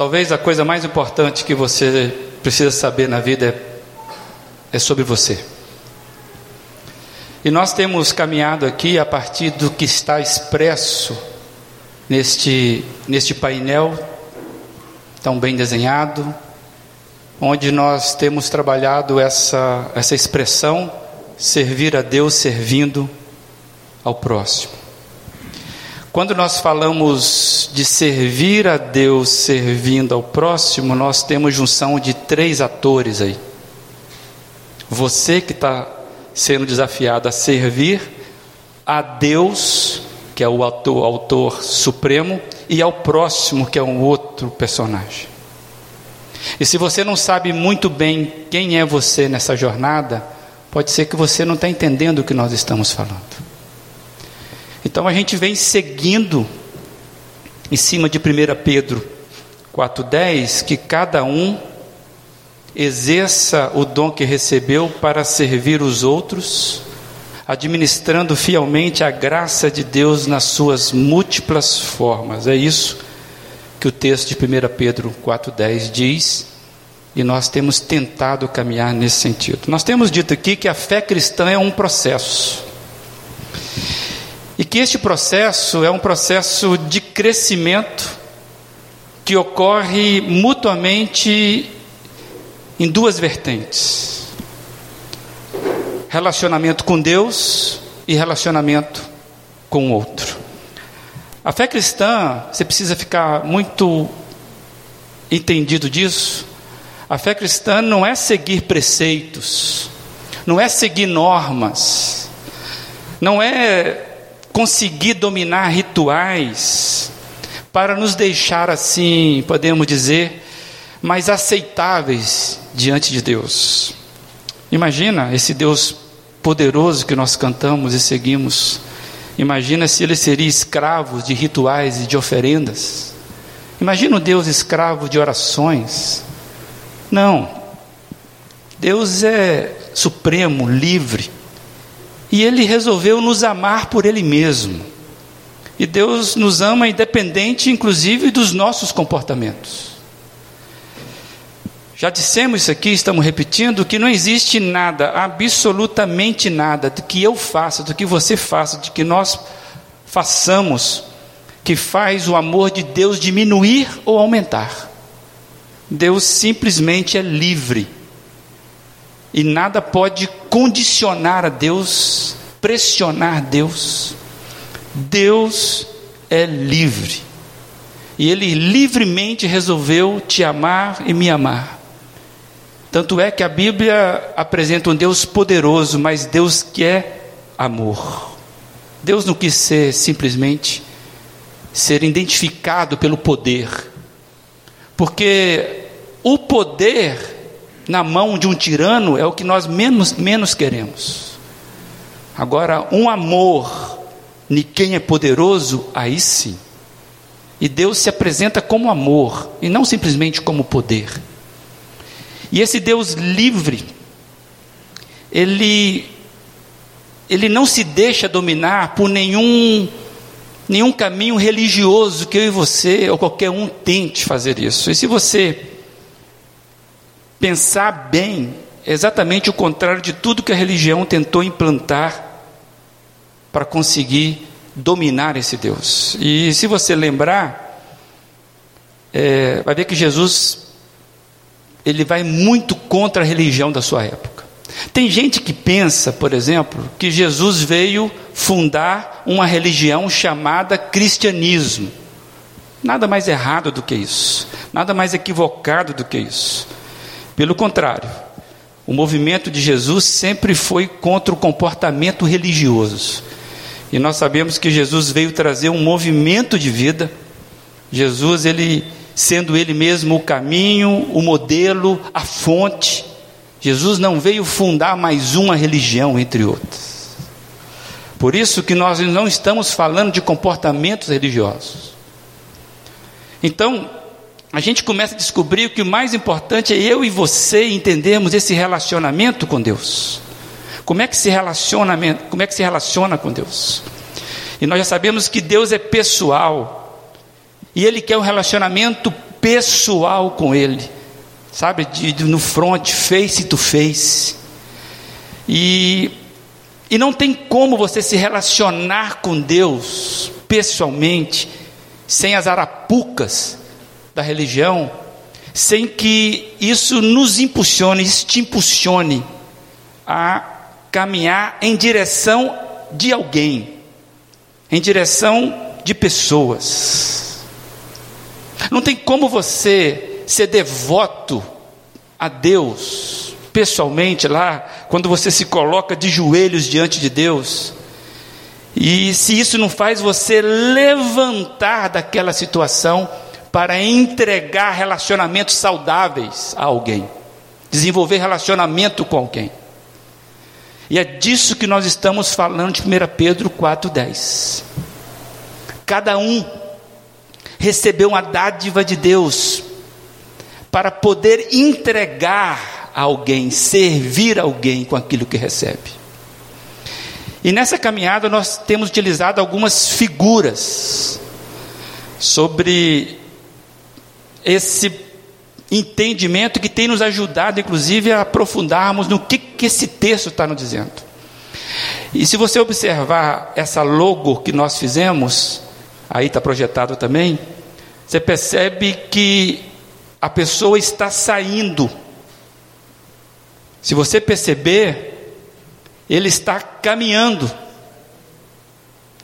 Talvez a coisa mais importante que você precisa saber na vida é, é sobre você. E nós temos caminhado aqui a partir do que está expresso neste, neste painel tão bem desenhado, onde nós temos trabalhado essa, essa expressão servir a Deus servindo ao próximo. Quando nós falamos de servir a Deus servindo ao próximo, nós temos junção de três atores aí. Você que está sendo desafiado a servir a Deus, que é o autor, autor supremo, e ao próximo, que é um outro personagem. E se você não sabe muito bem quem é você nessa jornada, pode ser que você não está entendendo o que nós estamos falando. Então a gente vem seguindo em cima de 1 Pedro 4,10 que cada um exerça o dom que recebeu para servir os outros, administrando fielmente a graça de Deus nas suas múltiplas formas. É isso que o texto de 1 Pedro 4,10 diz, e nós temos tentado caminhar nesse sentido. Nós temos dito aqui que a fé cristã é um processo. E que este processo é um processo de crescimento que ocorre mutuamente em duas vertentes: relacionamento com Deus e relacionamento com o outro. A fé cristã, você precisa ficar muito entendido disso. A fé cristã não é seguir preceitos, não é seguir normas, não é conseguir dominar rituais para nos deixar assim, podemos dizer, mais aceitáveis diante de Deus. Imagina esse Deus poderoso que nós cantamos e seguimos. Imagina se ele seria escravo de rituais e de oferendas. Imagina o Deus escravo de orações. Não. Deus é supremo, livre. E ele resolveu nos amar por ele mesmo. E Deus nos ama independente, inclusive, dos nossos comportamentos. Já dissemos isso aqui, estamos repetindo, que não existe nada, absolutamente nada, do que eu faça, do que você faça, de que nós façamos, que faz o amor de Deus diminuir ou aumentar. Deus simplesmente é livre e nada pode condicionar a Deus, pressionar Deus. Deus é livre. E Ele livremente resolveu te amar e me amar. Tanto é que a Bíblia apresenta um Deus poderoso, mas Deus que é amor. Deus não quis ser simplesmente ser identificado pelo poder, porque o poder na mão de um tirano é o que nós menos, menos queremos. Agora, um amor de quem é poderoso, aí sim. E Deus se apresenta como amor e não simplesmente como poder. E esse Deus livre, ele, ele não se deixa dominar por nenhum, nenhum caminho religioso que eu e você ou qualquer um tente fazer isso. E se você pensar bem, é exatamente o contrário de tudo que a religião tentou implantar para conseguir dominar esse Deus. E se você lembrar, é, vai ver que Jesus ele vai muito contra a religião da sua época. Tem gente que pensa, por exemplo, que Jesus veio fundar uma religião chamada cristianismo. Nada mais errado do que isso, nada mais equivocado do que isso. Pelo contrário, o movimento de Jesus sempre foi contra o comportamento religioso. E nós sabemos que Jesus veio trazer um movimento de vida. Jesus, ele sendo ele mesmo o caminho, o modelo, a fonte. Jesus não veio fundar mais uma religião entre outras. Por isso que nós não estamos falando de comportamentos religiosos. Então, a gente começa a descobrir que o mais importante é eu e você entendermos esse relacionamento com Deus. Como é que se relaciona, como é que se relaciona com Deus? E nós já sabemos que Deus é pessoal. E ele quer um relacionamento pessoal com Ele, sabe, de, de, no front, face to face. E, e não tem como você se relacionar com Deus pessoalmente, sem as arapucas da religião, sem que isso nos impulsione, isso te impulsione a caminhar em direção de alguém, em direção de pessoas. Não tem como você ser devoto a Deus pessoalmente lá, quando você se coloca de joelhos diante de Deus, e se isso não faz você levantar daquela situação para entregar relacionamentos saudáveis a alguém, desenvolver relacionamento com alguém. E é disso que nós estamos falando de 1 Pedro 4,10. Cada um recebeu uma dádiva de Deus para poder entregar a alguém, servir alguém com aquilo que recebe. E nessa caminhada nós temos utilizado algumas figuras sobre esse entendimento que tem nos ajudado, inclusive, a aprofundarmos no que, que esse texto está nos dizendo. E se você observar essa logo que nós fizemos, aí está projetado também, você percebe que a pessoa está saindo. Se você perceber, ele está caminhando,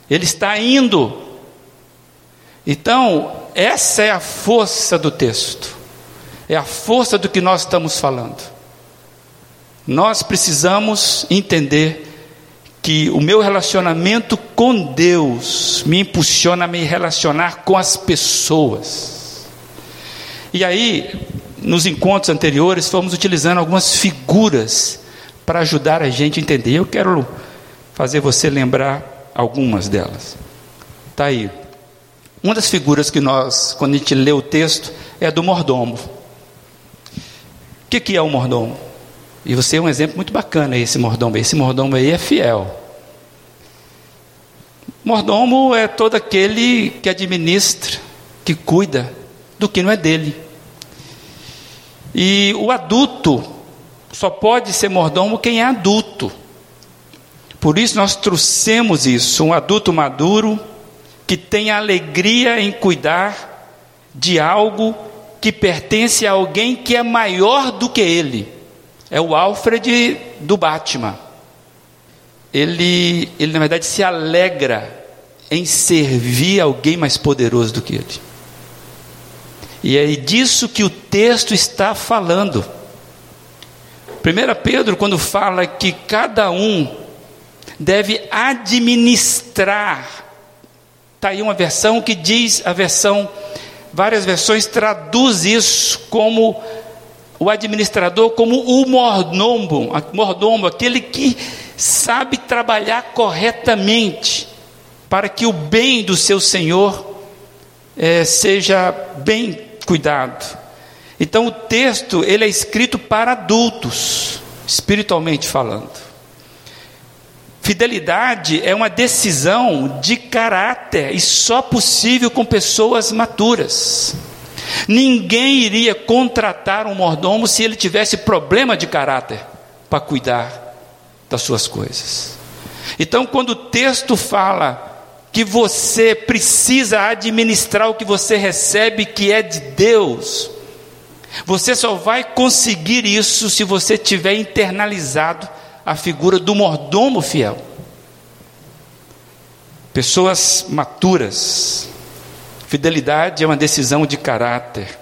ele está indo. Então, essa é a força do texto, é a força do que nós estamos falando. Nós precisamos entender que o meu relacionamento com Deus me impulsiona a me relacionar com as pessoas. E aí, nos encontros anteriores, fomos utilizando algumas figuras para ajudar a gente a entender. Eu quero fazer você lembrar algumas delas. Está aí. Uma das figuras que nós, quando a gente lê o texto, é do mordomo. O que, que é o mordomo? E você é um exemplo muito bacana esse mordomo. Esse mordomo aí é fiel. Mordomo é todo aquele que administra, que cuida do que não é dele. E o adulto só pode ser mordomo quem é adulto. Por isso nós trouxemos isso, um adulto maduro que tem alegria em cuidar de algo que pertence a alguém que é maior do que ele. É o Alfred do Batman. Ele, ele na verdade se alegra em servir alguém mais poderoso do que ele. E é disso que o texto está falando. 1 Pedro, quando fala que cada um deve administrar Está aí uma versão que diz, a versão, várias versões traduz isso como o administrador, como o mordomo, mordomo, aquele que sabe trabalhar corretamente para que o bem do seu senhor é, seja bem cuidado. Então o texto ele é escrito para adultos, espiritualmente falando. Fidelidade é uma decisão de caráter e só possível com pessoas maturas. Ninguém iria contratar um mordomo se ele tivesse problema de caráter para cuidar das suas coisas. Então, quando o texto fala que você precisa administrar o que você recebe, que é de Deus, você só vai conseguir isso se você tiver internalizado a figura do mordomo fiel. Pessoas maturas. Fidelidade é uma decisão de caráter.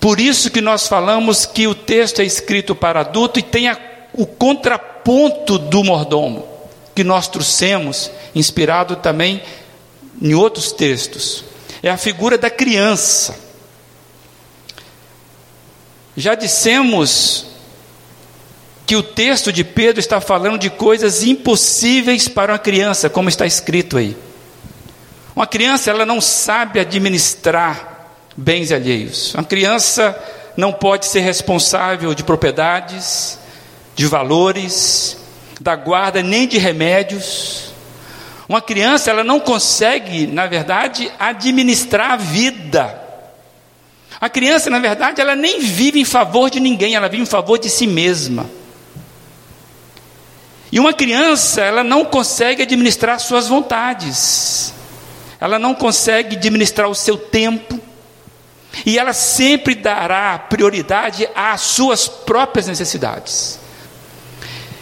Por isso que nós falamos que o texto é escrito para adulto e tem a, o contraponto do mordomo, que nós trouxemos, inspirado também em outros textos. É a figura da criança. Já dissemos que o texto de Pedro está falando de coisas impossíveis para uma criança, como está escrito aí. Uma criança, ela não sabe administrar bens alheios. Uma criança não pode ser responsável de propriedades, de valores, da guarda, nem de remédios. Uma criança, ela não consegue, na verdade, administrar a vida. A criança, na verdade, ela nem vive em favor de ninguém, ela vive em favor de si mesma. E uma criança, ela não consegue administrar suas vontades, ela não consegue administrar o seu tempo, e ela sempre dará prioridade às suas próprias necessidades.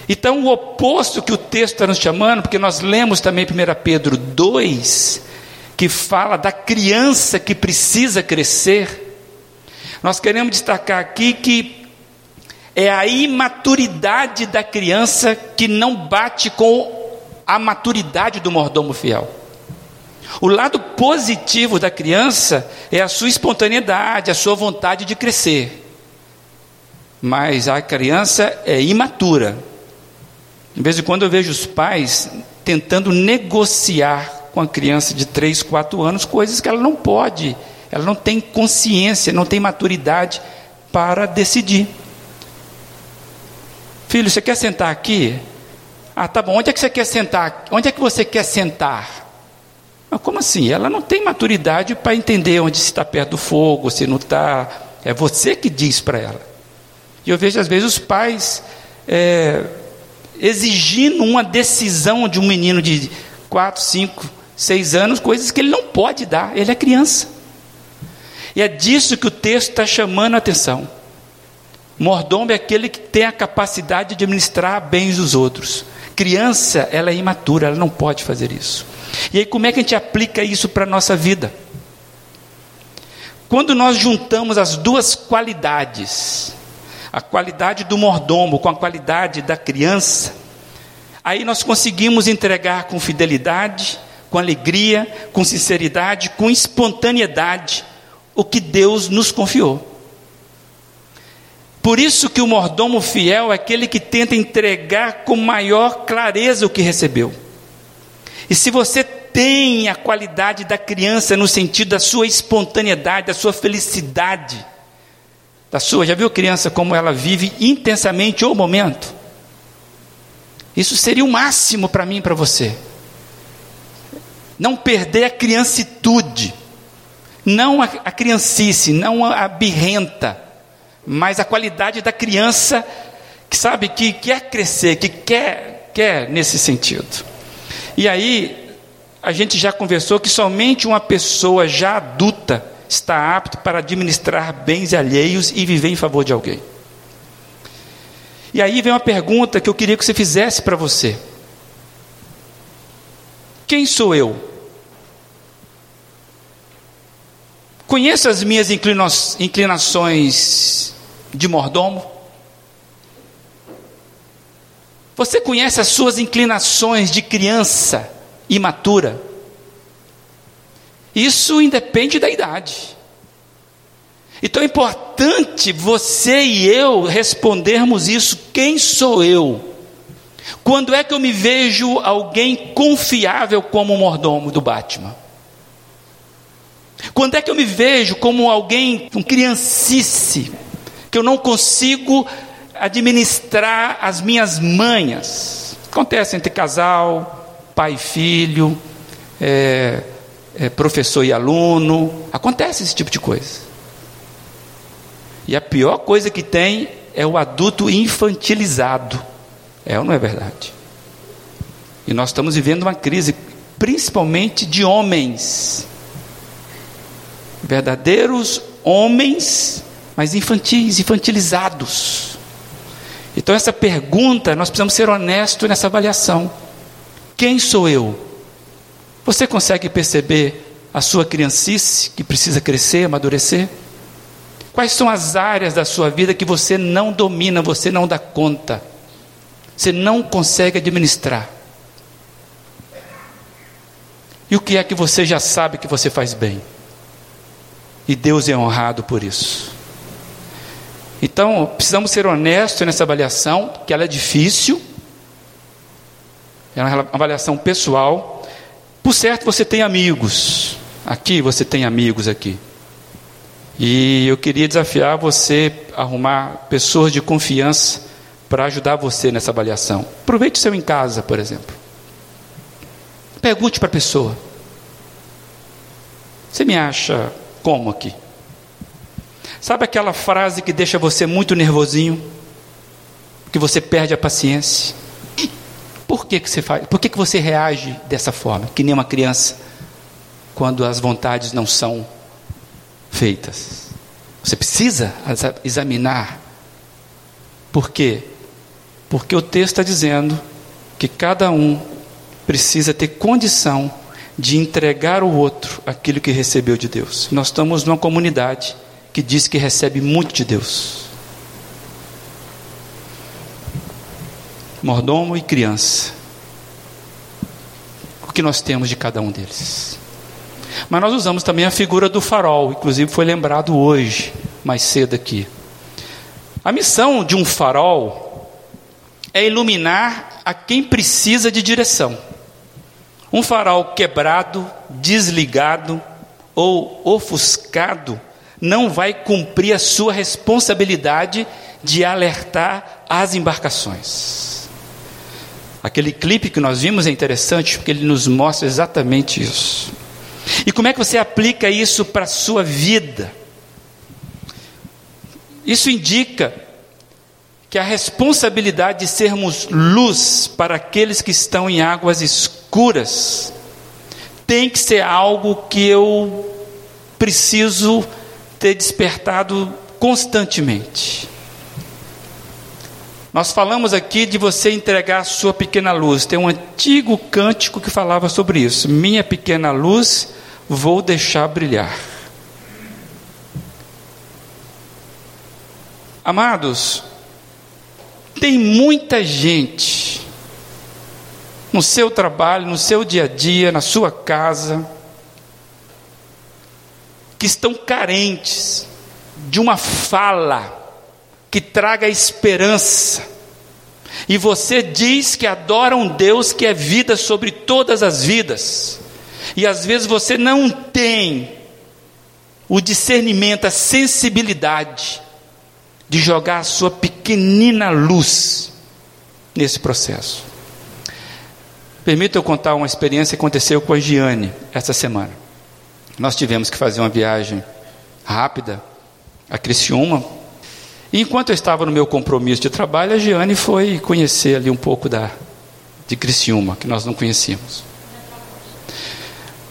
Então, o oposto que o texto está nos chamando, porque nós lemos também 1 Pedro 2, que fala da criança que precisa crescer, nós queremos destacar aqui que é a imaturidade da criança que não bate com a maturidade do mordomo fiel. O lado positivo da criança é a sua espontaneidade, a sua vontade de crescer. Mas a criança é imatura. De vez em quando eu vejo os pais tentando negociar com a criança de 3, 4 anos coisas que ela não pode, ela não tem consciência, não tem maturidade para decidir. Filho, você quer sentar aqui? Ah, tá bom. Onde é que você quer sentar? Onde é que você quer sentar? Mas como assim? Ela não tem maturidade para entender onde está perto do fogo, se não está. É você que diz para ela. E eu vejo às vezes os pais é, exigindo uma decisão de um menino de 4, 5, 6 anos, coisas que ele não pode dar. Ele é criança. E é disso que o texto está chamando a atenção. Mordomo é aquele que tem a capacidade de administrar bens dos outros. Criança, ela é imatura, ela não pode fazer isso. E aí, como é que a gente aplica isso para a nossa vida? Quando nós juntamos as duas qualidades, a qualidade do mordomo com a qualidade da criança, aí nós conseguimos entregar com fidelidade, com alegria, com sinceridade, com espontaneidade o que Deus nos confiou. Por isso que o mordomo fiel é aquele que tenta entregar com maior clareza o que recebeu. E se você tem a qualidade da criança no sentido da sua espontaneidade, da sua felicidade, da sua, já viu criança como ela vive intensamente o momento? Isso seria o máximo para mim e para você. Não perder a criancitude, não a, a criancice, não a, a birrenta, mas a qualidade da criança que sabe que quer crescer, que quer, quer nesse sentido. E aí a gente já conversou que somente uma pessoa já adulta está apta para administrar bens alheios e viver em favor de alguém. E aí vem uma pergunta que eu queria que você fizesse para você. Quem sou eu? Conheço as minhas inclinações de mordomo? Você conhece as suas inclinações de criança imatura? Isso independe da idade. Então é importante você e eu respondermos isso: quem sou eu? Quando é que eu me vejo alguém confiável como o mordomo do Batman? Quando é que eu me vejo como alguém com criancice, que eu não consigo administrar as minhas manhas. Acontece entre casal, pai e filho, é, é, professor e aluno, acontece esse tipo de coisa. E a pior coisa que tem é o adulto infantilizado. É ou não é verdade? E nós estamos vivendo uma crise, principalmente de homens. Verdadeiros homens mas infantis, infantilizados. Então, essa pergunta, nós precisamos ser honestos nessa avaliação. Quem sou eu? Você consegue perceber a sua criancice que precisa crescer, amadurecer? Quais são as áreas da sua vida que você não domina, você não dá conta, você não consegue administrar? E o que é que você já sabe que você faz bem? E Deus é honrado por isso. Então, precisamos ser honestos nessa avaliação, que ela é difícil, é uma avaliação pessoal. Por certo, você tem amigos. Aqui você tem amigos aqui. E eu queria desafiar você a arrumar pessoas de confiança para ajudar você nessa avaliação. Aproveite o seu em casa, por exemplo. Pergunte para a pessoa: Você me acha como aqui? Sabe aquela frase que deixa você muito nervosinho? Que você perde a paciência? Por que, que você faz? Por que, que você reage dessa forma? Que nem uma criança, quando as vontades não são feitas. Você precisa examinar. Por quê? Porque o texto está dizendo que cada um precisa ter condição de entregar ao outro aquilo que recebeu de Deus. Nós estamos numa comunidade que diz que recebe muito de Deus. Mordomo e criança. O que nós temos de cada um deles? Mas nós usamos também a figura do farol, inclusive foi lembrado hoje, mais cedo aqui. A missão de um farol é iluminar a quem precisa de direção. Um farol quebrado, desligado ou ofuscado não vai cumprir a sua responsabilidade de alertar as embarcações. Aquele clipe que nós vimos é interessante porque ele nos mostra exatamente isso. E como é que você aplica isso para a sua vida? Isso indica que a responsabilidade de sermos luz para aqueles que estão em águas escuras tem que ser algo que eu preciso ter despertado constantemente. Nós falamos aqui de você entregar a sua pequena luz. Tem um antigo cântico que falava sobre isso. Minha pequena luz vou deixar brilhar. Amados, tem muita gente no seu trabalho, no seu dia a dia, na sua casa, que estão carentes de uma fala que traga esperança. E você diz que adora um Deus que é vida sobre todas as vidas. E às vezes você não tem o discernimento, a sensibilidade de jogar a sua pequenina luz nesse processo. Permita eu contar uma experiência que aconteceu com a Giane essa semana. Nós tivemos que fazer uma viagem rápida a Criciúma. E enquanto eu estava no meu compromisso de trabalho, a Giane foi conhecer ali um pouco da, de Criciúma, que nós não conhecíamos.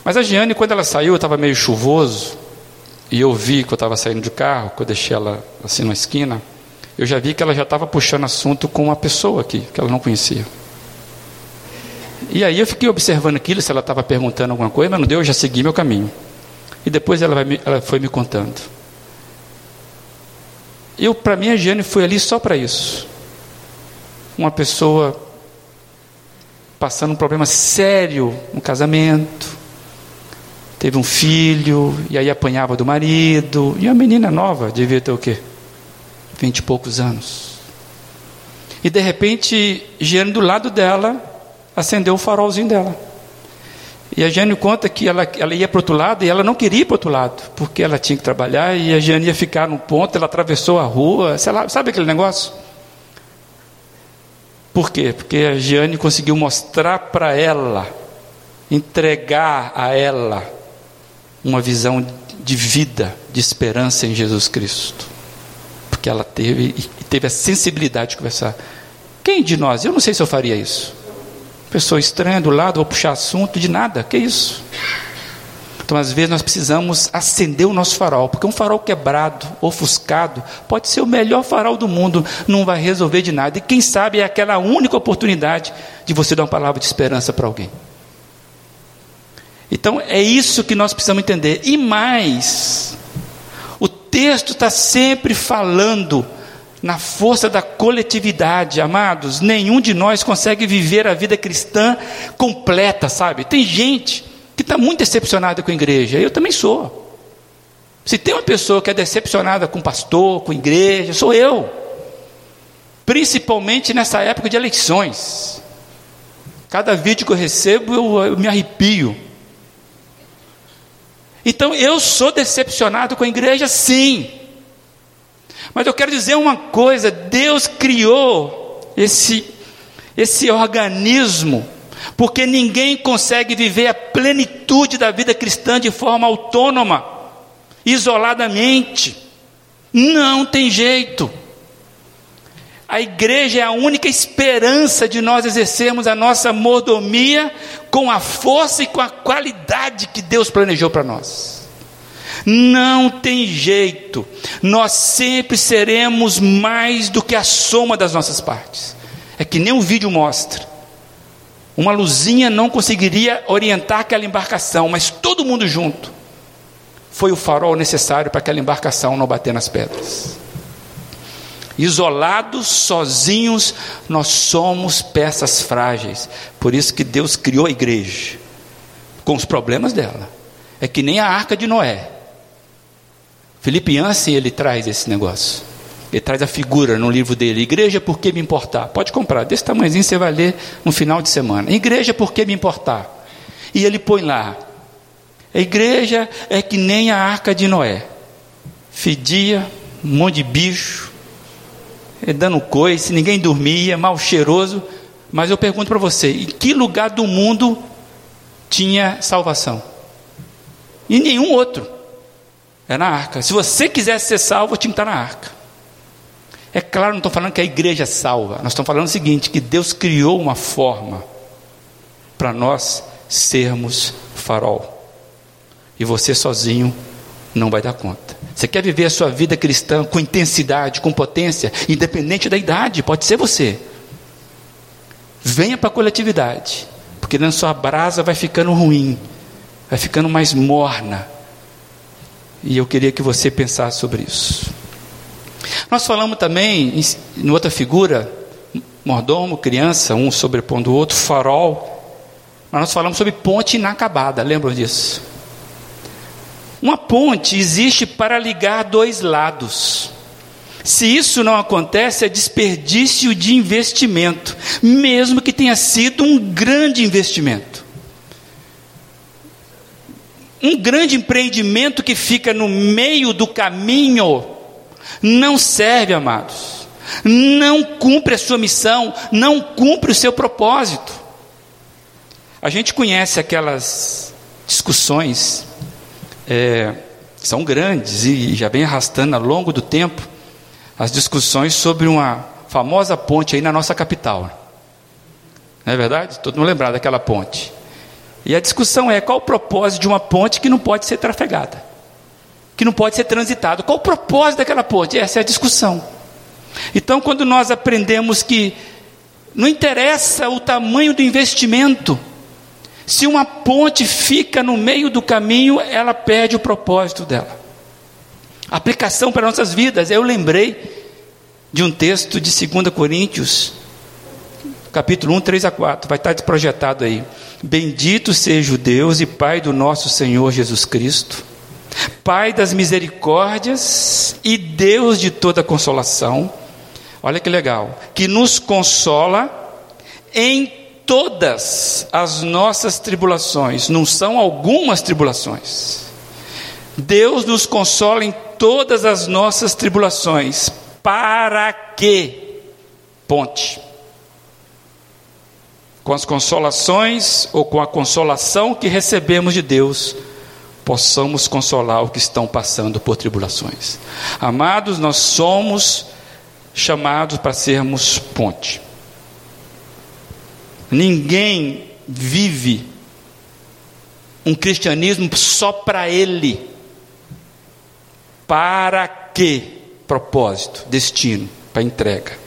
Mas a Giane, quando ela saiu, estava meio chuvoso, e eu vi que eu estava saindo de carro, que eu deixei ela assim na esquina, eu já vi que ela já estava puxando assunto com uma pessoa aqui, que ela não conhecia. E aí eu fiquei observando aquilo, se ela estava perguntando alguma coisa, mas não deu, eu já segui meu caminho. E depois ela, vai, ela foi me contando. Eu, para mim, a Giane foi ali só para isso. Uma pessoa passando um problema sério no casamento, teve um filho, e aí apanhava do marido, e a menina nova, devia ter o quê? Vinte e poucos anos. E de repente, Giane do lado dela, acendeu o farolzinho dela. E a Jane conta que ela, ela ia para o outro lado e ela não queria ir para o outro lado, porque ela tinha que trabalhar e a Jane ia ficar num ponto, ela atravessou a rua, sei lá, sabe aquele negócio? Por quê? Porque a Jane conseguiu mostrar para ela, entregar a ela uma visão de vida, de esperança em Jesus Cristo. Porque ela teve, e teve a sensibilidade de conversar. Quem de nós? Eu não sei se eu faria isso. Pessoa estranha do lado, vou puxar assunto de nada, que isso? Então, às vezes, nós precisamos acender o nosso farol, porque um farol quebrado, ofuscado, pode ser o melhor farol do mundo, não vai resolver de nada. E quem sabe é aquela única oportunidade de você dar uma palavra de esperança para alguém. Então, é isso que nós precisamos entender. E mais, o texto está sempre falando na força da coletividade, amados, nenhum de nós consegue viver a vida cristã completa, sabe? Tem gente que está muito decepcionada com a igreja, eu também sou. Se tem uma pessoa que é decepcionada com pastor, com igreja, sou eu. Principalmente nessa época de eleições. Cada vídeo que eu recebo, eu, eu me arrepio. Então eu sou decepcionado com a igreja, sim. Mas eu quero dizer uma coisa: Deus criou esse, esse organismo, porque ninguém consegue viver a plenitude da vida cristã de forma autônoma, isoladamente. Não tem jeito. A igreja é a única esperança de nós exercermos a nossa mordomia com a força e com a qualidade que Deus planejou para nós. Não tem jeito, nós sempre seremos mais do que a soma das nossas partes. É que nem o vídeo mostra. Uma luzinha não conseguiria orientar aquela embarcação, mas todo mundo junto foi o farol necessário para aquela embarcação não bater nas pedras. Isolados, sozinhos, nós somos peças frágeis. Por isso que Deus criou a igreja, com os problemas dela. É que nem a arca de Noé. Felipe Yancey, ele traz esse negócio. Ele traz a figura no livro dele. Igreja, por que me importar? Pode comprar, desse tamanhozinho você vai ler no final de semana. Igreja, por que me importar? E ele põe lá: a igreja é que nem a arca de Noé. Fedia, um monte de bicho, é, dando coice, ninguém dormia, mal cheiroso. Mas eu pergunto para você: em que lugar do mundo tinha salvação? Em nenhum outro. É na arca. Se você quisesse ser salvo, tinha que estar na arca. É claro, não estou falando que a igreja é salva. Nós estamos falando o seguinte: que Deus criou uma forma para nós sermos farol e você sozinho não vai dar conta. Você quer viver a sua vida cristã com intensidade, com potência, independente da idade, pode ser você. Venha para a coletividade, porque na sua brasa vai ficando ruim, vai ficando mais morna. E eu queria que você pensasse sobre isso. Nós falamos também, em outra figura, mordomo, criança, um sobrepondo o outro, farol. Mas nós falamos sobre ponte inacabada, lembram disso? Uma ponte existe para ligar dois lados. Se isso não acontece, é desperdício de investimento, mesmo que tenha sido um grande investimento. Um grande empreendimento que fica no meio do caminho não serve, amados. Não cumpre a sua missão, não cumpre o seu propósito. A gente conhece aquelas discussões é, são grandes e já vem arrastando ao longo do tempo as discussões sobre uma famosa ponte aí na nossa capital. Não é verdade? Todo mundo lembrar daquela ponte. E a discussão é qual o propósito de uma ponte que não pode ser trafegada, que não pode ser transitada. Qual o propósito daquela ponte? Essa é a discussão. Então, quando nós aprendemos que não interessa o tamanho do investimento, se uma ponte fica no meio do caminho, ela perde o propósito dela. Aplicação para nossas vidas. Eu lembrei de um texto de 2 Coríntios, capítulo 1, 3 a 4. Vai estar projetado aí. Bendito seja o Deus e Pai do nosso Senhor Jesus Cristo, Pai das misericórdias e Deus de toda consolação. Olha que legal. Que nos consola em todas as nossas tribulações, não são algumas tribulações. Deus nos consola em todas as nossas tribulações. Para que? Ponte. Com as consolações ou com a consolação que recebemos de Deus, possamos consolar os que estão passando por tribulações. Amados, nós somos chamados para sermos ponte. Ninguém vive um cristianismo só para ele. Para que propósito, destino, para entrega.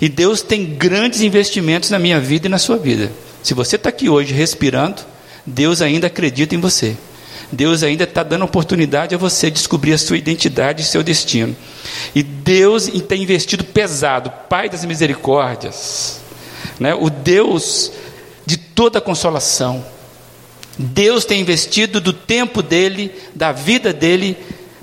E Deus tem grandes investimentos na minha vida e na sua vida. Se você está aqui hoje respirando, Deus ainda acredita em você. Deus ainda está dando oportunidade a você descobrir a sua identidade e seu destino. E Deus tem investido pesado, Pai das misericórdias, né? o Deus de toda consolação. Deus tem investido do tempo dele, da vida dele,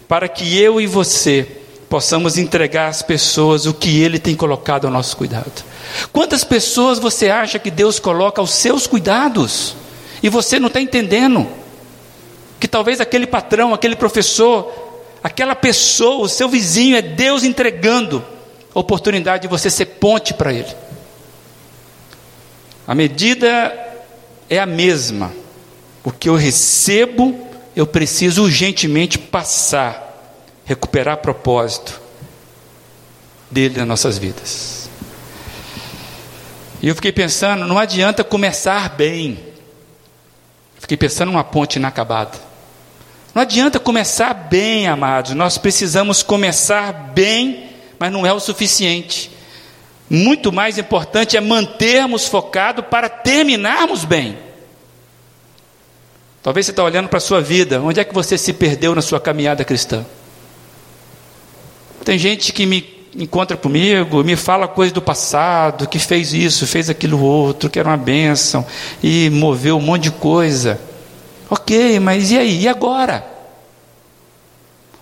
para que eu e você possamos entregar às pessoas o que ele tem colocado ao nosso cuidado. Quantas pessoas você acha que Deus coloca aos seus cuidados e você não está entendendo? Que talvez aquele patrão, aquele professor, aquela pessoa, o seu vizinho, é Deus entregando a oportunidade de você ser ponte para ele. A medida é a mesma. O que eu recebo, eu preciso urgentemente passar recuperar propósito dele nas nossas vidas. E eu fiquei pensando, não adianta começar bem. Fiquei pensando numa ponte inacabada. Não adianta começar bem, amados. Nós precisamos começar bem, mas não é o suficiente. Muito mais importante é mantermos focado para terminarmos bem. Talvez você está olhando para a sua vida, onde é que você se perdeu na sua caminhada cristã? Tem gente que me encontra comigo, me fala coisas do passado, que fez isso, fez aquilo outro, que era uma bênção, e moveu um monte de coisa. Ok, mas e aí? E agora?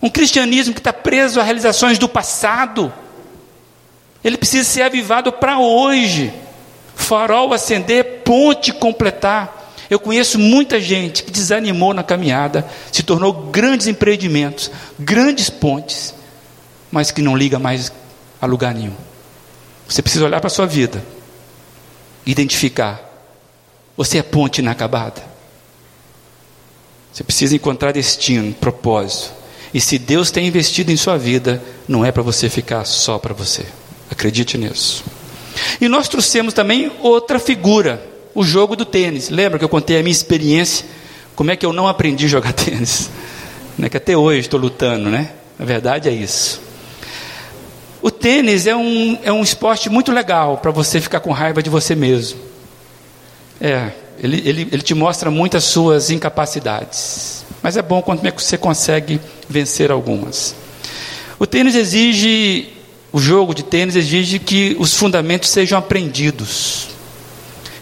Um cristianismo que está preso a realizações do passado. Ele precisa ser avivado para hoje. Farol acender, ponte completar. Eu conheço muita gente que desanimou na caminhada, se tornou grandes empreendimentos, grandes pontes, mas que não liga mais a lugar nenhum. Você precisa olhar para a sua vida, identificar. Você é ponte inacabada. Você precisa encontrar destino, propósito. E se Deus tem investido em sua vida, não é para você ficar só para você. Acredite nisso. E nós trouxemos também outra figura, o jogo do tênis. Lembra que eu contei a minha experiência? Como é que eu não aprendi a jogar tênis? Né, que até hoje estou lutando, né? Na verdade é isso. O tênis é um, é um esporte muito legal para você ficar com raiva de você mesmo. É, ele, ele, ele te mostra muitas suas incapacidades. Mas é bom quando você consegue vencer algumas. O tênis exige o jogo de tênis exige que os fundamentos sejam aprendidos.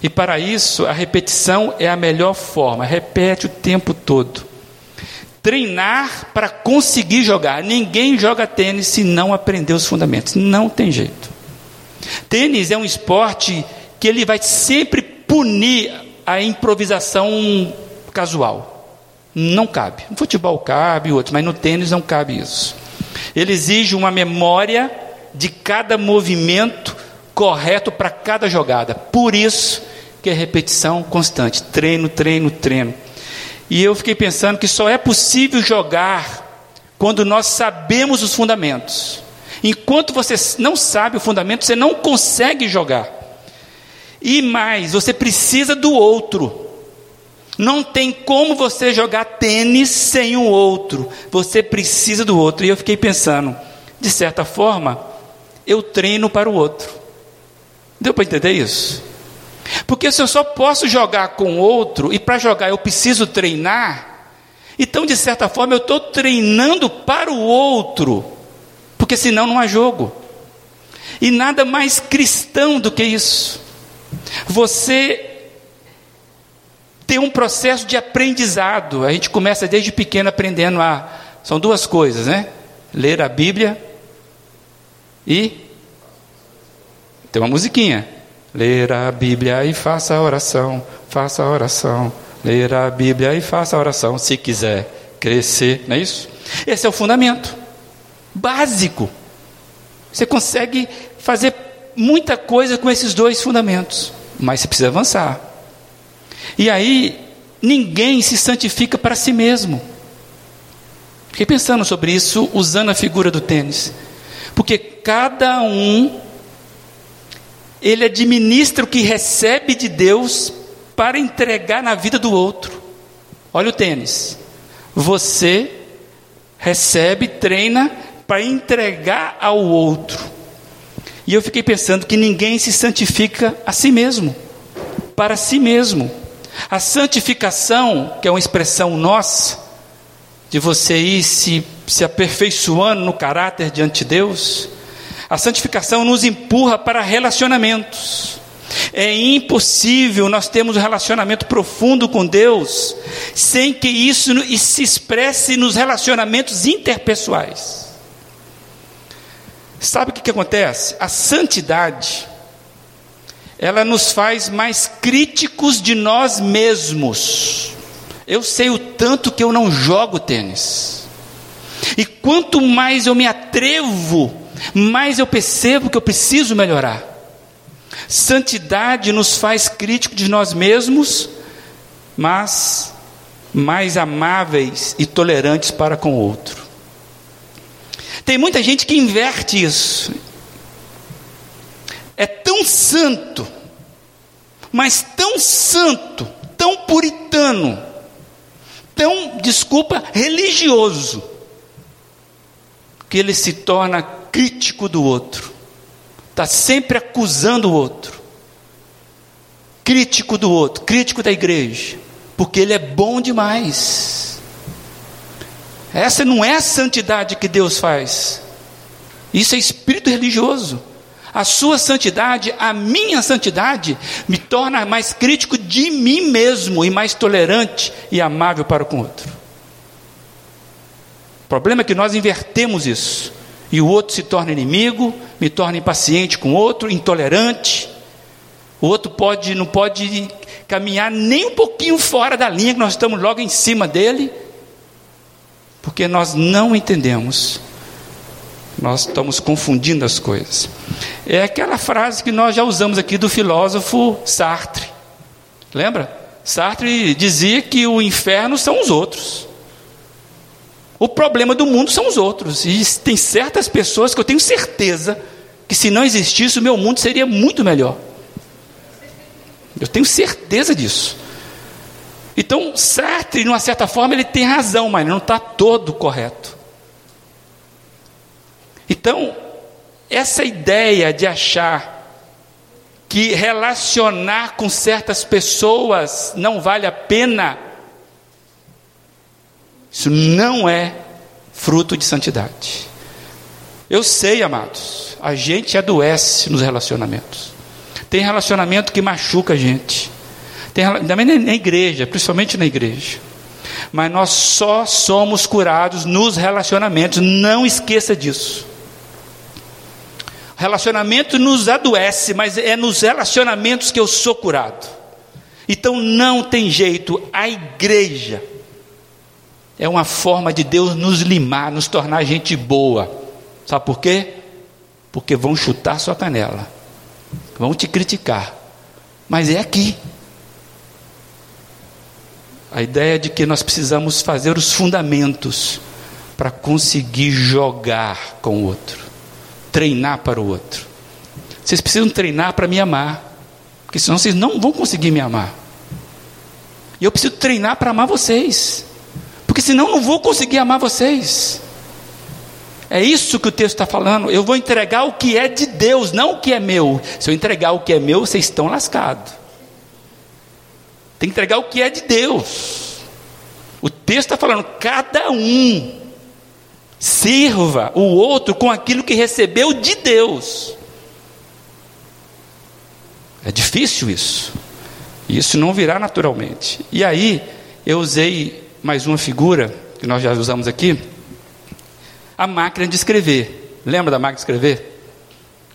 E para isso, a repetição é a melhor forma. Repete o tempo todo. Treinar para conseguir jogar. Ninguém joga tênis se não aprender os fundamentos. Não tem jeito. Tênis é um esporte que ele vai sempre punir a improvisação casual. Não cabe. No futebol cabe, outros, mas no tênis não cabe isso. Ele exige uma memória de cada movimento correto para cada jogada. Por isso que é repetição constante, treino, treino, treino. E eu fiquei pensando que só é possível jogar quando nós sabemos os fundamentos. Enquanto você não sabe o fundamento, você não consegue jogar. E mais, você precisa do outro. Não tem como você jogar tênis sem o outro. Você precisa do outro. E eu fiquei pensando, de certa forma, eu treino para o outro. Deu para entender isso? Porque se eu só posso jogar com outro, e para jogar eu preciso treinar, então de certa forma eu estou treinando para o outro, porque senão não há jogo. E nada mais cristão do que isso. Você tem um processo de aprendizado. A gente começa desde pequeno aprendendo a. São duas coisas, né? Ler a Bíblia e tem uma musiquinha. Ler a Bíblia e faça a oração, faça a oração. Ler a Bíblia e faça a oração, se quiser crescer, não é isso? Esse é o fundamento básico. Você consegue fazer muita coisa com esses dois fundamentos, mas você precisa avançar. E aí, ninguém se santifica para si mesmo. Fiquei pensando sobre isso usando a figura do tênis. Porque cada um ele administra o que recebe de Deus para entregar na vida do outro. Olha o tênis. Você recebe, treina para entregar ao outro. E eu fiquei pensando que ninguém se santifica a si mesmo, para si mesmo. A santificação, que é uma expressão nossa, de você ir se, se aperfeiçoando no caráter diante de Deus, a santificação nos empurra para relacionamentos. É impossível nós termos um relacionamento profundo com Deus sem que isso se expresse nos relacionamentos interpessoais. Sabe o que, que acontece? A santidade, ela nos faz mais críticos de nós mesmos. Eu sei o tanto que eu não jogo tênis. E quanto mais eu me atrevo, mais eu percebo que eu preciso melhorar. Santidade nos faz críticos de nós mesmos, mas mais amáveis e tolerantes para com o outro. Tem muita gente que inverte isso. É tão santo, mas tão santo, tão puritano, tão, desculpa, religioso, que ele se torna crítico do outro, está sempre acusando o outro, crítico do outro, crítico da igreja, porque ele é bom demais. Essa não é a santidade que Deus faz, isso é espírito religioso. A sua santidade, a minha santidade, me torna mais crítico de mim mesmo e mais tolerante e amável para com o outro. O problema é que nós invertemos isso. E o outro se torna inimigo, me torna impaciente com o outro, intolerante. O outro pode, não pode caminhar nem um pouquinho fora da linha que nós estamos logo em cima dele, porque nós não entendemos nós estamos confundindo as coisas. É aquela frase que nós já usamos aqui do filósofo Sartre. Lembra? Sartre dizia que o inferno são os outros. O problema do mundo são os outros. E tem certas pessoas que eu tenho certeza que se não existisse o meu mundo seria muito melhor. Eu tenho certeza disso. Então, Sartre, de uma certa forma, ele tem razão, mas não está todo correto. Então, essa ideia de achar que relacionar com certas pessoas não vale a pena, isso não é fruto de santidade. Eu sei, amados, a gente adoece nos relacionamentos. Tem relacionamento que machuca a gente. Tem, também na igreja, principalmente na igreja. Mas nós só somos curados nos relacionamentos, não esqueça disso. Relacionamento nos adoece, mas é nos relacionamentos que eu sou curado. Então não tem jeito, a igreja é uma forma de Deus nos limar, nos tornar gente boa. Sabe por quê? Porque vão chutar sua canela, vão te criticar, mas é aqui. A ideia de que nós precisamos fazer os fundamentos para conseguir jogar com o outro treinar para o outro. Vocês precisam treinar para me amar, porque senão vocês não vão conseguir me amar. E eu preciso treinar para amar vocês, porque senão não vou conseguir amar vocês. É isso que o texto está falando. Eu vou entregar o que é de Deus, não o que é meu. Se eu entregar o que é meu, vocês estão lascados. Tem que entregar o que é de Deus. O texto está falando, cada um Sirva o outro com aquilo que recebeu de Deus. É difícil isso. Isso não virá naturalmente. E aí, eu usei mais uma figura, que nós já usamos aqui, a máquina de escrever. Lembra da máquina de escrever?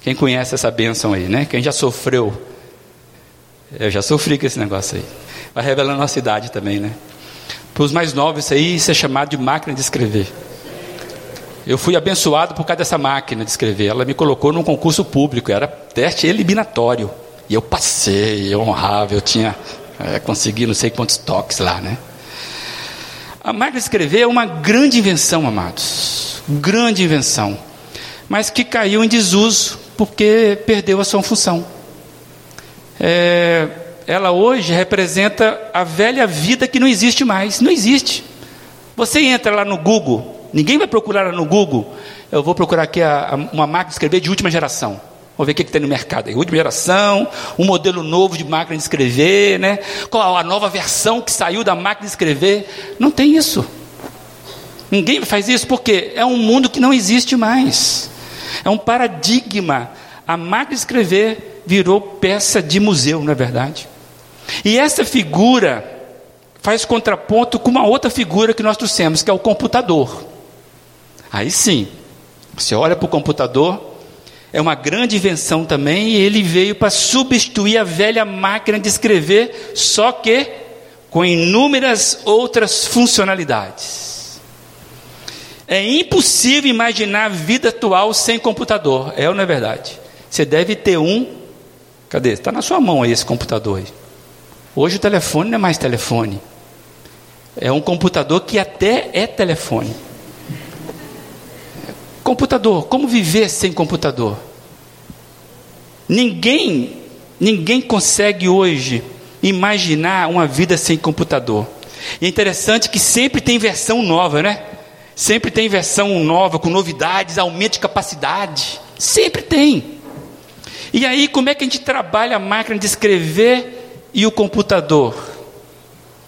Quem conhece essa bênção aí, né? Quem já sofreu. Eu já sofri com esse negócio aí. Vai revelando a nossa idade também, né? Para os mais novos, isso aí isso é chamado de máquina de escrever. Eu fui abençoado por causa dessa máquina de escrever. Ela me colocou num concurso público, era teste eliminatório. E eu passei, eu honrava, eu tinha é, consegui não sei quantos toques lá, né? A máquina de escrever é uma grande invenção, amados. Grande invenção. Mas que caiu em desuso porque perdeu a sua função. É, ela hoje representa a velha vida que não existe mais. Não existe. Você entra lá no Google, Ninguém vai procurar no Google. Eu vou procurar aqui a, a, uma máquina de escrever de última geração. Vamos ver o que, que tem no mercado aí. Última geração, um modelo novo de máquina de escrever, né? Qual a nova versão que saiu da máquina de escrever? Não tem isso. Ninguém faz isso porque é um mundo que não existe mais. É um paradigma. A máquina de escrever virou peça de museu, não é verdade? E essa figura faz contraponto com uma outra figura que nós trouxemos, que é o computador. Aí sim, você olha para o computador, é uma grande invenção também, e ele veio para substituir a velha máquina de escrever, só que com inúmeras outras funcionalidades. É impossível imaginar a vida atual sem computador, é ou não é verdade? Você deve ter um. Cadê? Está na sua mão aí esse computador aí. Hoje o telefone não é mais telefone. É um computador que até é telefone Computador, como viver sem computador? Ninguém, ninguém consegue hoje imaginar uma vida sem computador. E é interessante que sempre tem versão nova, né? Sempre tem versão nova, com novidades, aumento de capacidade. Sempre tem. E aí, como é que a gente trabalha a máquina de escrever e o computador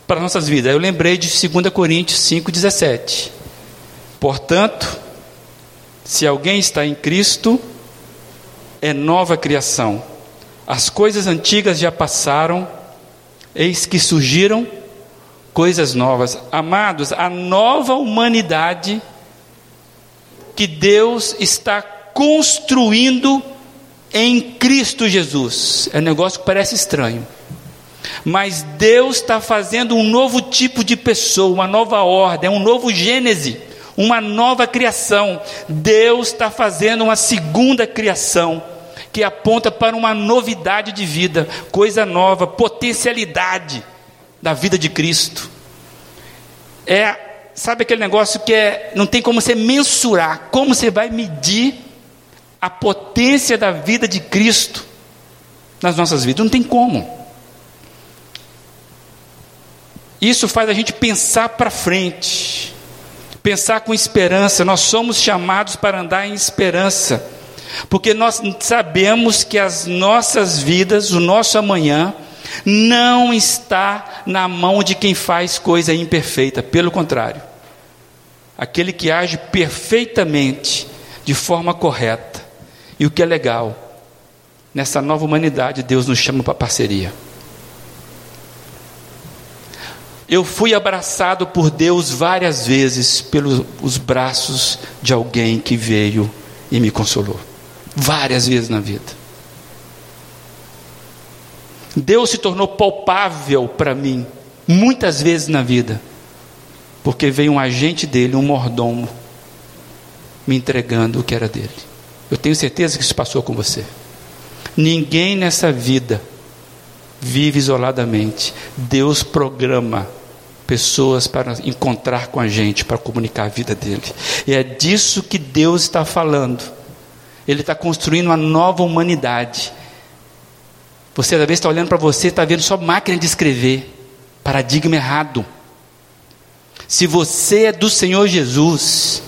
para nossas vidas? Eu lembrei de 2 Coríntios 5,17. Portanto, se alguém está em Cristo, é nova criação. As coisas antigas já passaram, eis que surgiram coisas novas. Amados, a nova humanidade que Deus está construindo em Cristo Jesus. É um negócio que parece estranho. Mas Deus está fazendo um novo tipo de pessoa, uma nova ordem, um novo gênese, uma nova criação. Deus está fazendo uma segunda criação que aponta para uma novidade de vida, coisa nova, potencialidade da vida de Cristo. É, sabe aquele negócio que é, não tem como você mensurar, como você vai medir a potência da vida de Cristo nas nossas vidas? Não tem como. Isso faz a gente pensar para frente, pensar com esperança. Nós somos chamados para andar em esperança, porque nós sabemos que as nossas vidas, o nosso amanhã, não está na mão de quem faz coisa imperfeita, pelo contrário, aquele que age perfeitamente, de forma correta. E o que é legal, nessa nova humanidade, Deus nos chama para parceria. Eu fui abraçado por Deus várias vezes pelos braços de alguém que veio e me consolou. Várias vezes na vida. Deus se tornou palpável para mim, muitas vezes na vida, porque veio um agente dele, um mordomo, me entregando o que era dele. Eu tenho certeza que isso passou com você. Ninguém nessa vida vive isoladamente. Deus programa pessoas para encontrar com a gente, para comunicar a vida dele. E é disso que Deus está falando. Ele está construindo uma nova humanidade você às vezes está olhando para você, está vendo só máquina de escrever. Paradigma errado. Se você é do Senhor Jesus,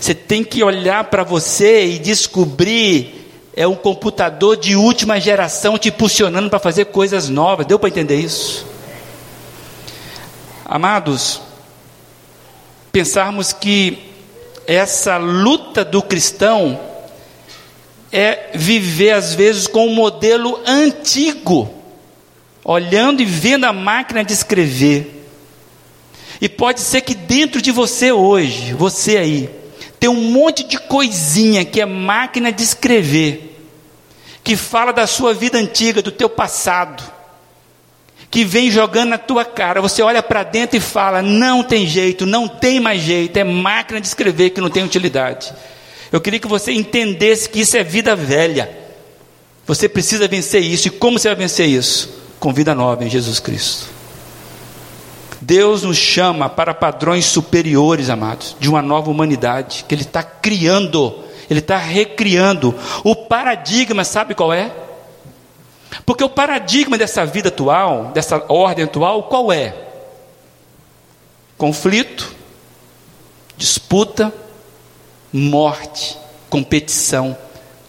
você tem que olhar para você e descobrir é um computador de última geração te impulsionando para fazer coisas novas. Deu para entender isso? Amados, pensarmos que essa luta do cristão é viver às vezes com um modelo antigo, olhando e vendo a máquina de escrever. E pode ser que dentro de você hoje, você aí, tem um monte de coisinha que é máquina de escrever, que fala da sua vida antiga, do teu passado, que vem jogando na tua cara. Você olha para dentro e fala: não tem jeito, não tem mais jeito, é máquina de escrever que não tem utilidade. Eu queria que você entendesse que isso é vida velha. Você precisa vencer isso. E como você vai vencer isso? Com vida nova em Jesus Cristo. Deus nos chama para padrões superiores, amados, de uma nova humanidade que Ele está criando, Ele está recriando. O paradigma, sabe qual é? Porque o paradigma dessa vida atual, dessa ordem atual, qual é? Conflito, disputa, morte, competição.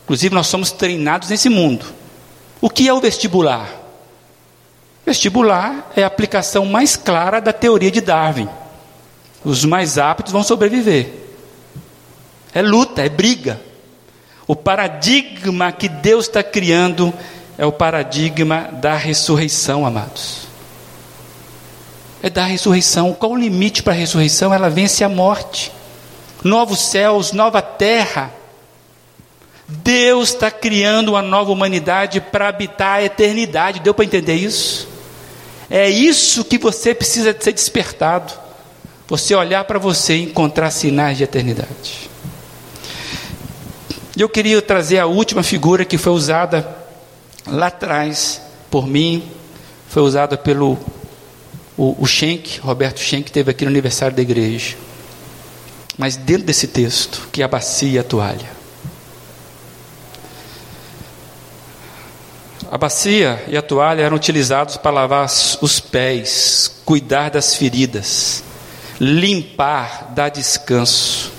Inclusive, nós somos treinados nesse mundo. O que é o vestibular? Vestibular é a aplicação mais clara da teoria de Darwin. Os mais aptos vão sobreviver. É luta, é briga. O paradigma que Deus está criando é o paradigma da ressurreição, amados. É da ressurreição. Qual o limite para a ressurreição? Ela vence a morte novos céus, nova terra. Deus está criando uma nova humanidade para habitar a eternidade. Deu para entender isso? É isso que você precisa ser despertado. Você olhar para você e encontrar sinais de eternidade. Eu queria trazer a última figura que foi usada lá atrás por mim, foi usada pelo o, o Schenck, Roberto Schenck, esteve aqui no aniversário da igreja mas dentro desse texto, que é a bacia e a toalha. A bacia e a toalha eram utilizados para lavar os pés, cuidar das feridas, limpar, dar descanso.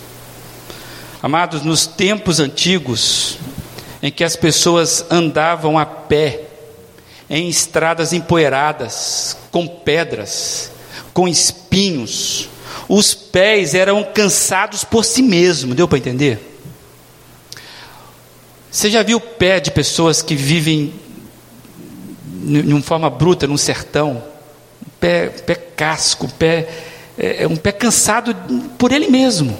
Amados, nos tempos antigos, em que as pessoas andavam a pé, em estradas empoeiradas, com pedras, com espinhos, os pés eram cansados por si mesmo, deu para entender? Você já viu o pé de pessoas que vivem de uma forma bruta no sertão? Pé, pé casco, pé, é, é um pé cansado por ele mesmo.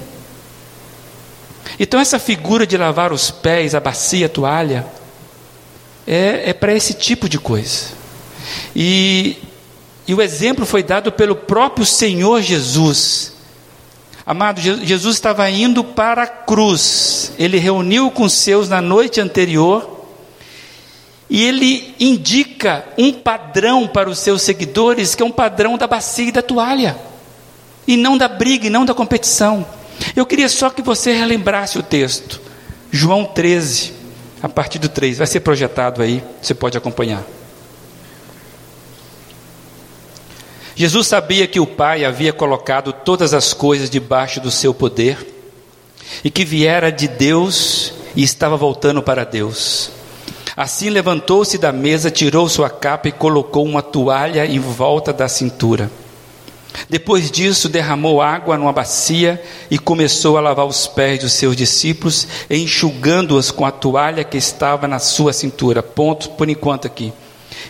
Então, essa figura de lavar os pés, a bacia, a toalha, é, é para esse tipo de coisa. E, e o exemplo foi dado pelo próprio Senhor Jesus. Amado, Jesus estava indo para a cruz, ele reuniu com os seus na noite anterior, e ele indica um padrão para os seus seguidores, que é um padrão da bacia e da toalha, e não da briga, e não da competição. Eu queria só que você relembrasse o texto. João 13, a partir do 3, vai ser projetado aí, você pode acompanhar. Jesus sabia que o Pai havia colocado todas as coisas debaixo do seu poder e que viera de Deus e estava voltando para Deus. Assim levantou-se da mesa, tirou sua capa e colocou uma toalha em volta da cintura. Depois disso, derramou água numa bacia e começou a lavar os pés dos seus discípulos, enxugando-os com a toalha que estava na sua cintura. Ponto por enquanto aqui.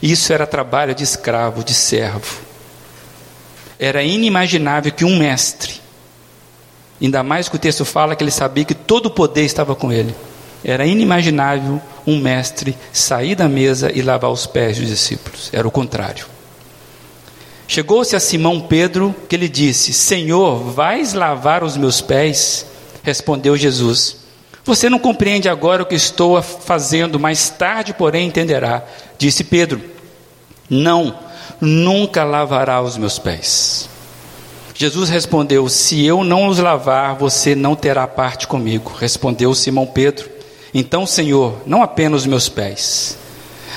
Isso era trabalho de escravo, de servo. Era inimaginável que um mestre, ainda mais que o texto fala que ele sabia que todo o poder estava com ele, era inimaginável um mestre sair da mesa e lavar os pés dos discípulos. Era o contrário. Chegou-se a Simão Pedro que lhe disse: Senhor, vais lavar os meus pés? Respondeu Jesus: Você não compreende agora o que estou fazendo, mais tarde, porém, entenderá. Disse Pedro: Não, nunca lavará os meus pés. Jesus respondeu: Se eu não os lavar, você não terá parte comigo. Respondeu Simão Pedro: Então, Senhor, não apenas os meus pés,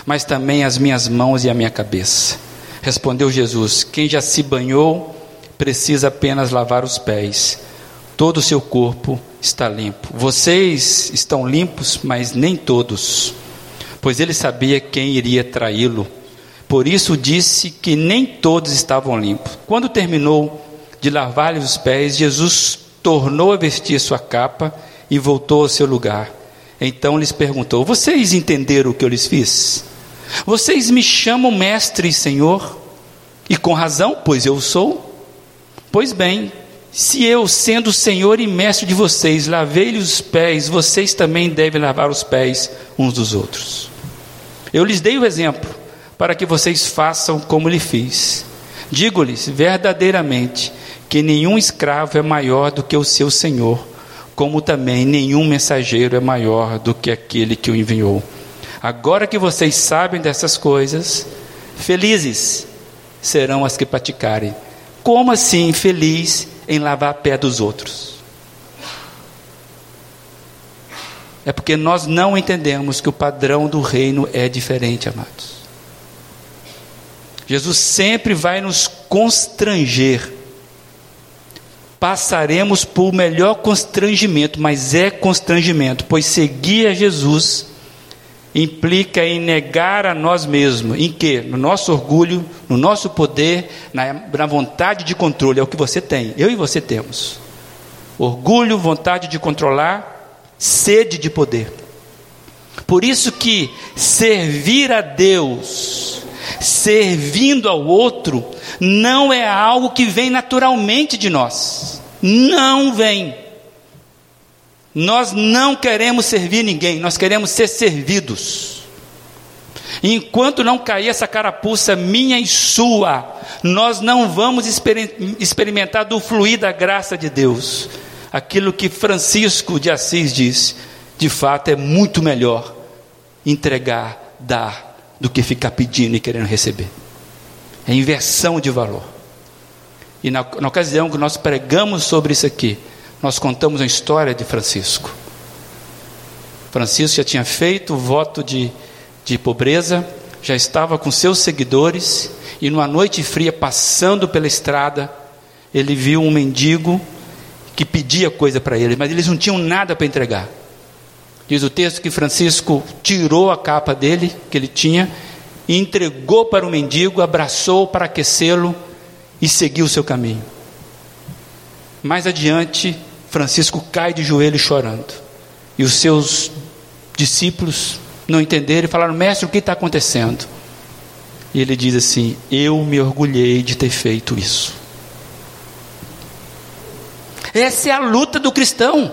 mas também as minhas mãos e a minha cabeça. Respondeu Jesus: Quem já se banhou precisa apenas lavar os pés. Todo o seu corpo está limpo. Vocês estão limpos, mas nem todos. Pois ele sabia quem iria traí-lo. Por isso disse que nem todos estavam limpos. Quando terminou de lavar-lhes os pés, Jesus tornou a vestir sua capa e voltou ao seu lugar. Então lhes perguntou: Vocês entenderam o que eu lhes fiz? Vocês me chamam mestre e senhor, e com razão, pois eu sou. Pois bem, se eu, sendo senhor e mestre de vocês, lavei-lhes os pés, vocês também devem lavar os pés uns dos outros. Eu lhes dei o exemplo, para que vocês façam como lhe fiz. Digo-lhes verdadeiramente que nenhum escravo é maior do que o seu senhor, como também nenhum mensageiro é maior do que aquele que o enviou. Agora que vocês sabem dessas coisas, felizes serão as que praticarem. Como assim feliz em lavar a pé dos outros? É porque nós não entendemos que o padrão do reino é diferente, amados. Jesus sempre vai nos constranger. Passaremos por melhor constrangimento, mas é constrangimento, pois seguir a Jesus implica em negar a nós mesmos. Em que? No nosso orgulho, no nosso poder, na, na vontade de controle. É o que você tem. Eu e você temos. Orgulho, vontade de controlar, sede de poder. Por isso que servir a Deus, servindo ao outro, não é algo que vem naturalmente de nós. Não vem. Nós não queremos servir ninguém, nós queremos ser servidos. Enquanto não cair essa carapuça minha e sua, nós não vamos experimentar do fluir da graça de Deus. Aquilo que Francisco de Assis diz, de fato é muito melhor entregar, dar, do que ficar pedindo e querendo receber. É inversão de valor. E na, na ocasião que nós pregamos sobre isso aqui, nós contamos a história de Francisco. Francisco já tinha feito o voto de, de pobreza, já estava com seus seguidores, e numa noite fria, passando pela estrada, ele viu um mendigo que pedia coisa para ele, mas eles não tinham nada para entregar. Diz o texto que Francisco tirou a capa dele, que ele tinha, e entregou para o mendigo, abraçou para aquecê-lo e seguiu o seu caminho. Mais adiante, Francisco cai de joelhos chorando. E os seus discípulos não entenderam e falaram: Mestre, o que está acontecendo? E ele diz assim: Eu me orgulhei de ter feito isso. Essa é a luta do cristão.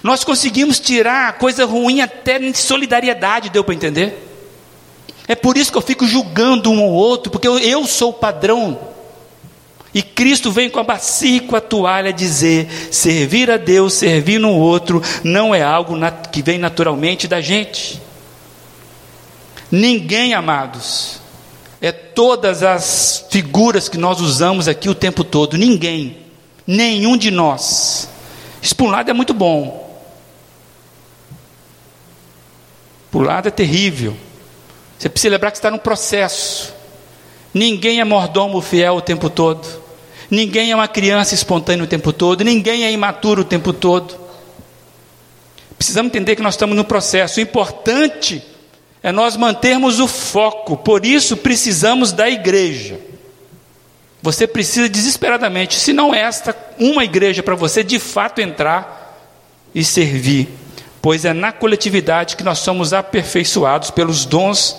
Nós conseguimos tirar a coisa ruim até em solidariedade, deu para entender? É por isso que eu fico julgando um ou outro, porque eu, eu sou o padrão. E Cristo vem com a bacia e com a toalha dizer: servir a Deus, servir no outro, não é algo que vem naturalmente da gente. Ninguém, amados, é todas as figuras que nós usamos aqui o tempo todo, ninguém, nenhum de nós. Isso por um lado é muito bom, por lado é terrível. Você precisa lembrar que está num processo. Ninguém é mordomo fiel o tempo todo. Ninguém é uma criança espontânea o tempo todo. Ninguém é imaturo o tempo todo. Precisamos entender que nós estamos no processo. O importante é nós mantermos o foco. Por isso precisamos da igreja. Você precisa desesperadamente, se não esta, uma igreja para você de fato entrar e servir. Pois é na coletividade que nós somos aperfeiçoados pelos dons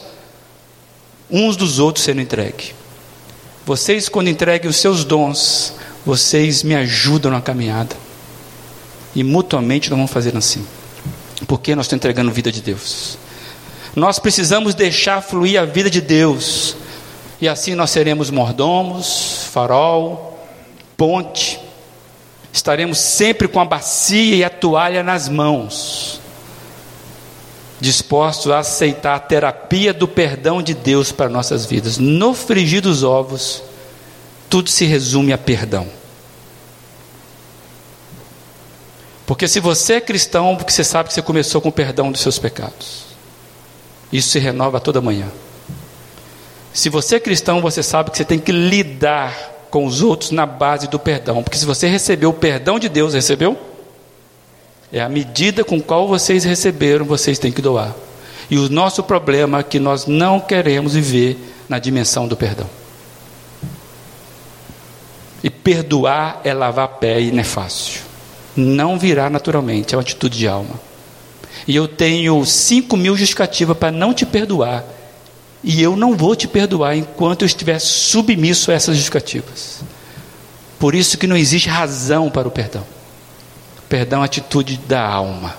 uns dos outros sendo entregue. Vocês, quando entreguem os seus dons, vocês me ajudam na caminhada. E mutuamente nós vamos fazer assim. Porque nós estamos entregando vida de Deus. Nós precisamos deixar fluir a vida de Deus. E assim nós seremos mordomos, farol, ponte. Estaremos sempre com a bacia e a toalha nas mãos dispostos a aceitar a terapia do perdão de Deus para nossas vidas. No frigir dos ovos, tudo se resume a perdão. Porque se você é cristão, porque você sabe que você começou com o perdão dos seus pecados. Isso se renova toda manhã. Se você é cristão, você sabe que você tem que lidar com os outros na base do perdão. Porque se você recebeu o perdão de Deus, recebeu? É a medida com qual vocês receberam, vocês têm que doar. E o nosso problema é que nós não queremos viver na dimensão do perdão. E perdoar é lavar pé e não é fácil. Não virá naturalmente, é uma atitude de alma. E eu tenho cinco mil justificativas para não te perdoar. E eu não vou te perdoar enquanto eu estiver submisso a essas justificativas. Por isso que não existe razão para o perdão perdão, atitude da alma.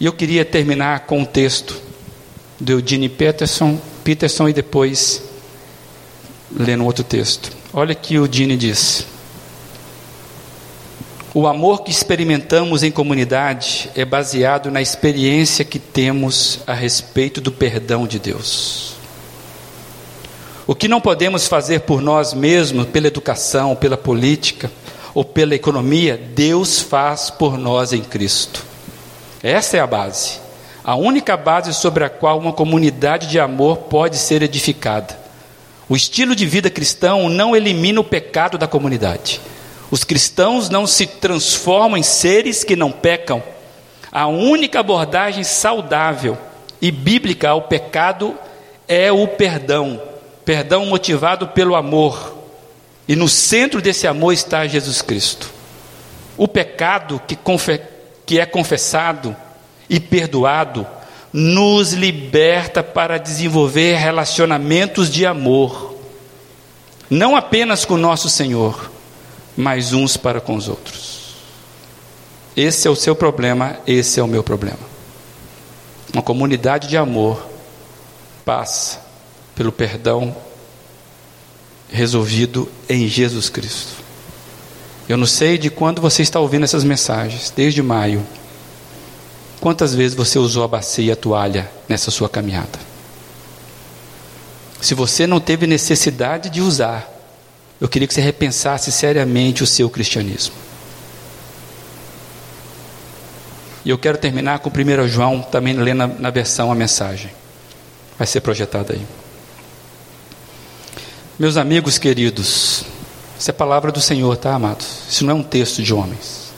E eu queria terminar com um texto do Eugene Peterson, Peterson e depois lendo outro texto. Olha que o Eugene diz. O amor que experimentamos em comunidade é baseado na experiência que temos a respeito do perdão de Deus. O que não podemos fazer por nós mesmos, pela educação, pela política, ou pela economia, Deus faz por nós em Cristo. Essa é a base, a única base sobre a qual uma comunidade de amor pode ser edificada. O estilo de vida cristão não elimina o pecado da comunidade. Os cristãos não se transformam em seres que não pecam. A única abordagem saudável e bíblica ao pecado é o perdão, perdão motivado pelo amor e no centro desse amor está Jesus Cristo. O pecado que, que é confessado e perdoado nos liberta para desenvolver relacionamentos de amor, não apenas com nosso Senhor, mas uns para com os outros. Esse é o seu problema, esse é o meu problema. Uma comunidade de amor passa pelo perdão resolvido em Jesus Cristo. Eu não sei de quando você está ouvindo essas mensagens, desde maio. Quantas vezes você usou a bacia e a toalha nessa sua caminhada? Se você não teve necessidade de usar, eu queria que você repensasse seriamente o seu cristianismo. E eu quero terminar com 1 João, também lendo na, na versão a mensagem. Vai ser projetada aí. Meus amigos queridos, isso é palavra do Senhor, tá, amados? Isso não é um texto de homens.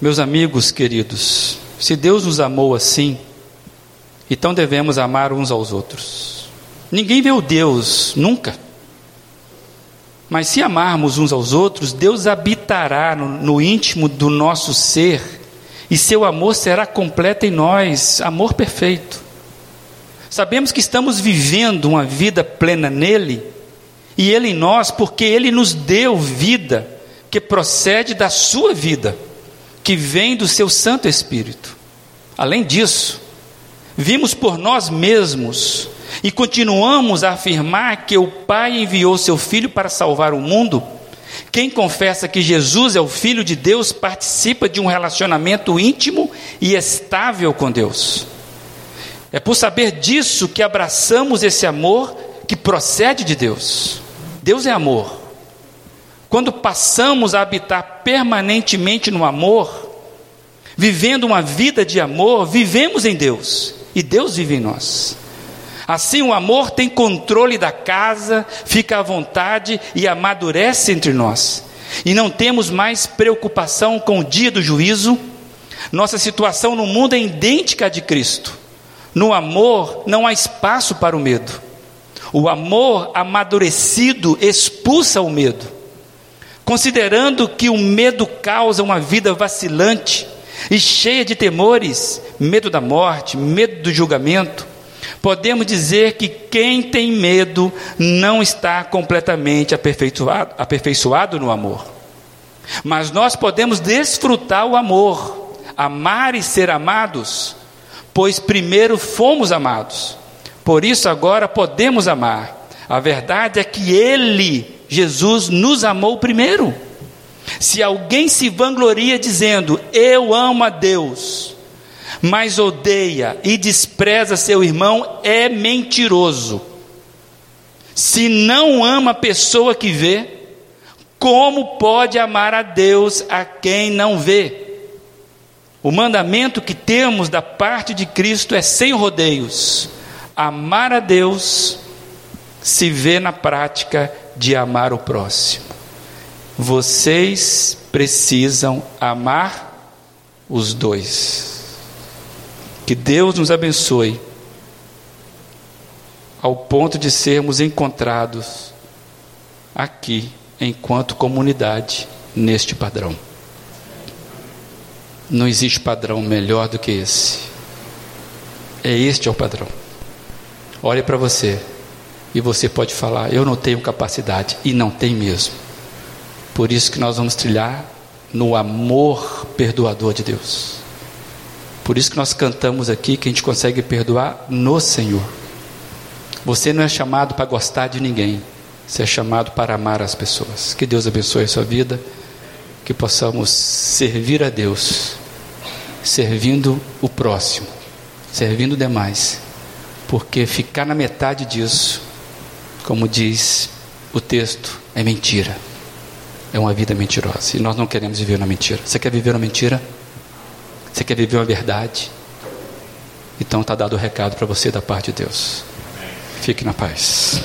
Meus amigos queridos, se Deus nos amou assim, então devemos amar uns aos outros. Ninguém vê o Deus, nunca. Mas se amarmos uns aos outros, Deus habitará no, no íntimo do nosso ser e seu amor será completo em nós amor perfeito. Sabemos que estamos vivendo uma vida plena nele e ele em nós, porque ele nos deu vida que procede da sua vida, que vem do seu Santo Espírito. Além disso, vimos por nós mesmos e continuamos a afirmar que o Pai enviou seu Filho para salvar o mundo, quem confessa que Jesus é o Filho de Deus participa de um relacionamento íntimo e estável com Deus. É por saber disso que abraçamos esse amor que procede de Deus. Deus é amor. Quando passamos a habitar permanentemente no amor, vivendo uma vida de amor, vivemos em Deus e Deus vive em nós. Assim, o amor tem controle da casa, fica à vontade e amadurece entre nós. E não temos mais preocupação com o dia do juízo. Nossa situação no mundo é idêntica à de Cristo. No amor não há espaço para o medo. O amor amadurecido expulsa o medo. Considerando que o medo causa uma vida vacilante e cheia de temores, medo da morte, medo do julgamento, podemos dizer que quem tem medo não está completamente aperfeiçoado, aperfeiçoado no amor. Mas nós podemos desfrutar o amor, amar e ser amados, pois primeiro fomos amados. Por isso agora podemos amar. A verdade é que Ele, Jesus, nos amou primeiro. Se alguém se vangloria dizendo, Eu amo a Deus, mas odeia e despreza seu irmão, é mentiroso. Se não ama a pessoa que vê, como pode amar a Deus a quem não vê? O mandamento que temos da parte de Cristo é sem rodeios: amar a Deus se vê na prática de amar o próximo. Vocês precisam amar os dois. Que Deus nos abençoe ao ponto de sermos encontrados aqui, enquanto comunidade, neste padrão. Não existe padrão melhor do que esse. É este é o padrão. Olhe para você e você pode falar: Eu não tenho capacidade, e não tem mesmo. Por isso que nós vamos trilhar no amor perdoador de Deus. Por isso que nós cantamos aqui que a gente consegue perdoar no Senhor. Você não é chamado para gostar de ninguém, você é chamado para amar as pessoas. Que Deus abençoe a sua vida, que possamos servir a Deus, servindo o próximo, servindo demais, porque ficar na metade disso, como diz o texto, é mentira. É uma vida mentirosa. E nós não queremos viver na mentira. Você quer viver na mentira? Você quer viver uma verdade? Então está dado o recado para você da parte de Deus. Fique na paz.